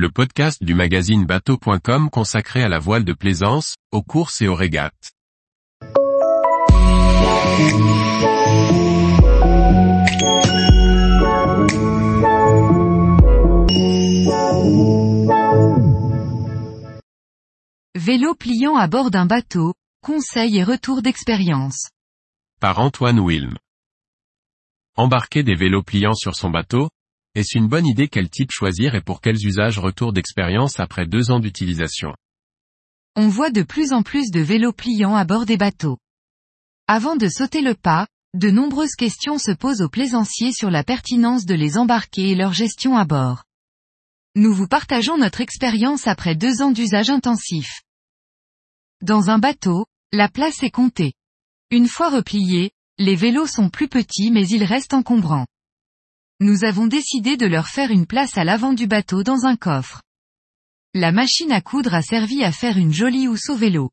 le podcast du magazine bateau.com consacré à la voile de plaisance, aux courses et aux régates. Vélo pliant à bord d'un bateau, conseils et retours d'expérience. Par Antoine Wilm. Embarquer des vélos pliants sur son bateau, est-ce une bonne idée quel type choisir et pour quels usages retour d'expérience après deux ans d'utilisation? On voit de plus en plus de vélos pliants à bord des bateaux. Avant de sauter le pas, de nombreuses questions se posent aux plaisanciers sur la pertinence de les embarquer et leur gestion à bord. Nous vous partageons notre expérience après deux ans d'usage intensif. Dans un bateau, la place est comptée. Une fois repliés, les vélos sont plus petits mais ils restent encombrants. Nous avons décidé de leur faire une place à l'avant du bateau dans un coffre. La machine à coudre a servi à faire une jolie housse au vélo.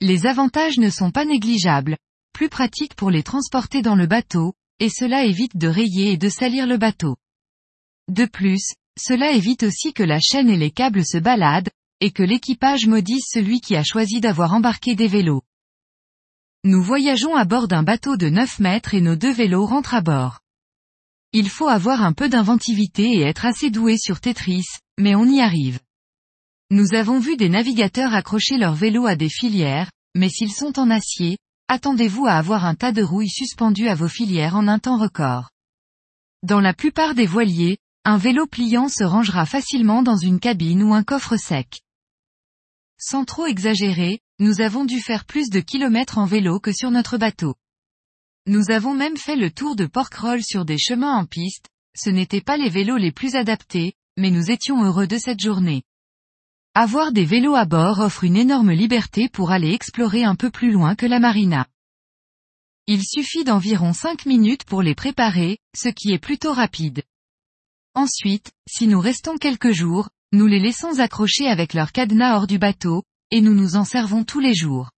Les avantages ne sont pas négligeables, plus pratique pour les transporter dans le bateau, et cela évite de rayer et de salir le bateau. De plus, cela évite aussi que la chaîne et les câbles se baladent, et que l'équipage maudisse celui qui a choisi d'avoir embarqué des vélos. Nous voyageons à bord d'un bateau de 9 mètres et nos deux vélos rentrent à bord. Il faut avoir un peu d'inventivité et être assez doué sur Tetris, mais on y arrive. Nous avons vu des navigateurs accrocher leurs vélos à des filières, mais s'ils sont en acier, attendez-vous à avoir un tas de rouilles suspendues à vos filières en un temps record. Dans la plupart des voiliers, un vélo pliant se rangera facilement dans une cabine ou un coffre sec. Sans trop exagérer, nous avons dû faire plus de kilomètres en vélo que sur notre bateau. Nous avons même fait le tour de Porquerolles sur des chemins en piste, ce n'étaient pas les vélos les plus adaptés, mais nous étions heureux de cette journée. Avoir des vélos à bord offre une énorme liberté pour aller explorer un peu plus loin que la marina. Il suffit d'environ 5 minutes pour les préparer, ce qui est plutôt rapide. Ensuite, si nous restons quelques jours, nous les laissons accrocher avec leur cadenas hors du bateau, et nous nous en servons tous les jours.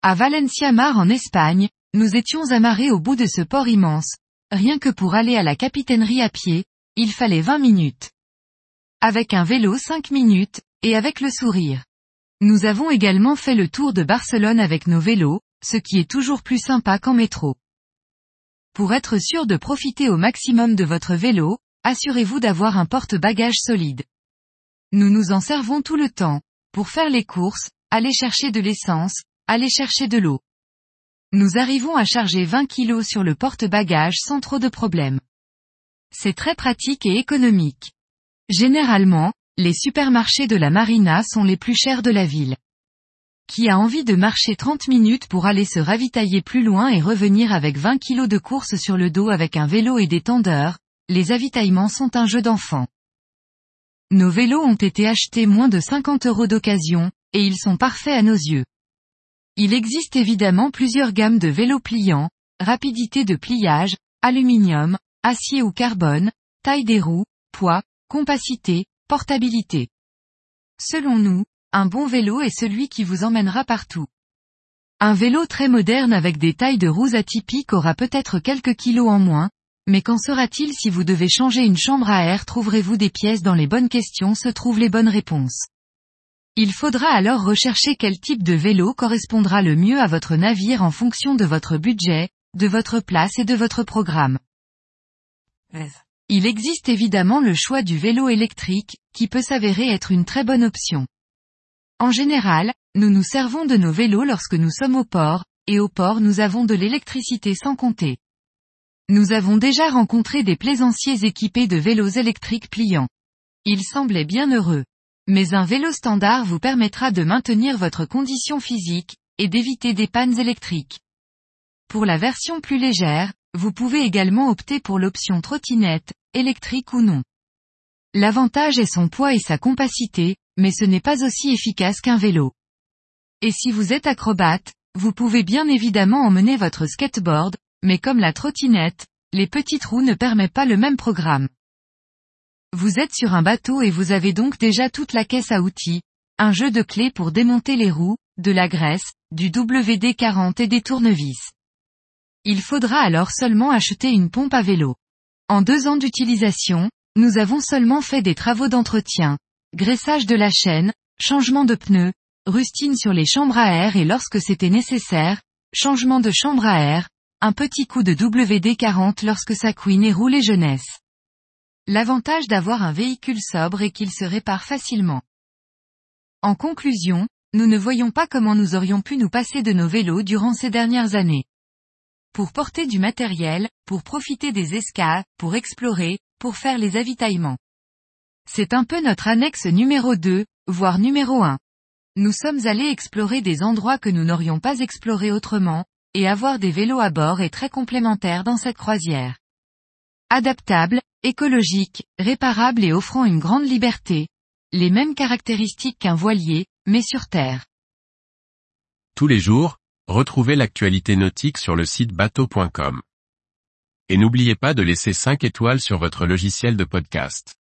À Valencia Mar en Espagne, nous étions amarrés au bout de ce port immense. Rien que pour aller à la capitainerie à pied, il fallait 20 minutes. Avec un vélo 5 minutes, et avec le sourire. Nous avons également fait le tour de Barcelone avec nos vélos, ce qui est toujours plus sympa qu'en métro. Pour être sûr de profiter au maximum de votre vélo, assurez-vous d'avoir un porte-bagages solide. Nous nous en servons tout le temps, pour faire les courses, aller chercher de l'essence, aller chercher de l'eau nous arrivons à charger 20 kg sur le porte-bagages sans trop de problèmes. C'est très pratique et économique. Généralement, les supermarchés de la marina sont les plus chers de la ville. Qui a envie de marcher 30 minutes pour aller se ravitailler plus loin et revenir avec 20 kg de course sur le dos avec un vélo et des tendeurs, les avitaillements sont un jeu d'enfant. Nos vélos ont été achetés moins de 50 euros d'occasion, et ils sont parfaits à nos yeux. Il existe évidemment plusieurs gammes de vélos pliants, rapidité de pliage, aluminium, acier ou carbone, taille des roues, poids, compacité, portabilité. Selon nous, un bon vélo est celui qui vous emmènera partout. Un vélo très moderne avec des tailles de roues atypiques aura peut-être quelques kilos en moins, mais qu'en sera-t-il si vous devez changer une chambre à air? Trouverez-vous des pièces dans les bonnes questions? Se trouvent les bonnes réponses. Il faudra alors rechercher quel type de vélo correspondra le mieux à votre navire en fonction de votre budget, de votre place et de votre programme. Il existe évidemment le choix du vélo électrique, qui peut s'avérer être une très bonne option. En général, nous nous servons de nos vélos lorsque nous sommes au port, et au port nous avons de l'électricité sans compter. Nous avons déjà rencontré des plaisanciers équipés de vélos électriques pliants. Ils semblaient bien heureux. Mais un vélo standard vous permettra de maintenir votre condition physique, et d'éviter des pannes électriques. Pour la version plus légère, vous pouvez également opter pour l'option trottinette, électrique ou non. L'avantage est son poids et sa compacité, mais ce n'est pas aussi efficace qu'un vélo. Et si vous êtes acrobate, vous pouvez bien évidemment emmener votre skateboard, mais comme la trottinette, les petites roues ne permettent pas le même programme. Vous êtes sur un bateau et vous avez donc déjà toute la caisse à outils, un jeu de clés pour démonter les roues, de la graisse, du WD-40 et des tournevis. Il faudra alors seulement acheter une pompe à vélo. En deux ans d'utilisation, nous avons seulement fait des travaux d'entretien, graissage de la chaîne, changement de pneus, rustine sur les chambres à air et lorsque c'était nécessaire, changement de chambre à air, un petit coup de WD-40 lorsque ça couine et roule jeunesse. L'avantage d'avoir un véhicule sobre est qu'il se répare facilement. En conclusion, nous ne voyons pas comment nous aurions pu nous passer de nos vélos durant ces dernières années. Pour porter du matériel, pour profiter des escas, pour explorer, pour faire les avitaillements. C'est un peu notre annexe numéro 2, voire numéro 1. Nous sommes allés explorer des endroits que nous n'aurions pas explorés autrement, et avoir des vélos à bord est très complémentaire dans cette croisière. Adaptable, écologique, réparable et offrant une grande liberté. Les mêmes caractéristiques qu'un voilier, mais sur terre. Tous les jours, retrouvez l'actualité nautique sur le site bateau.com. Et n'oubliez pas de laisser 5 étoiles sur votre logiciel de podcast.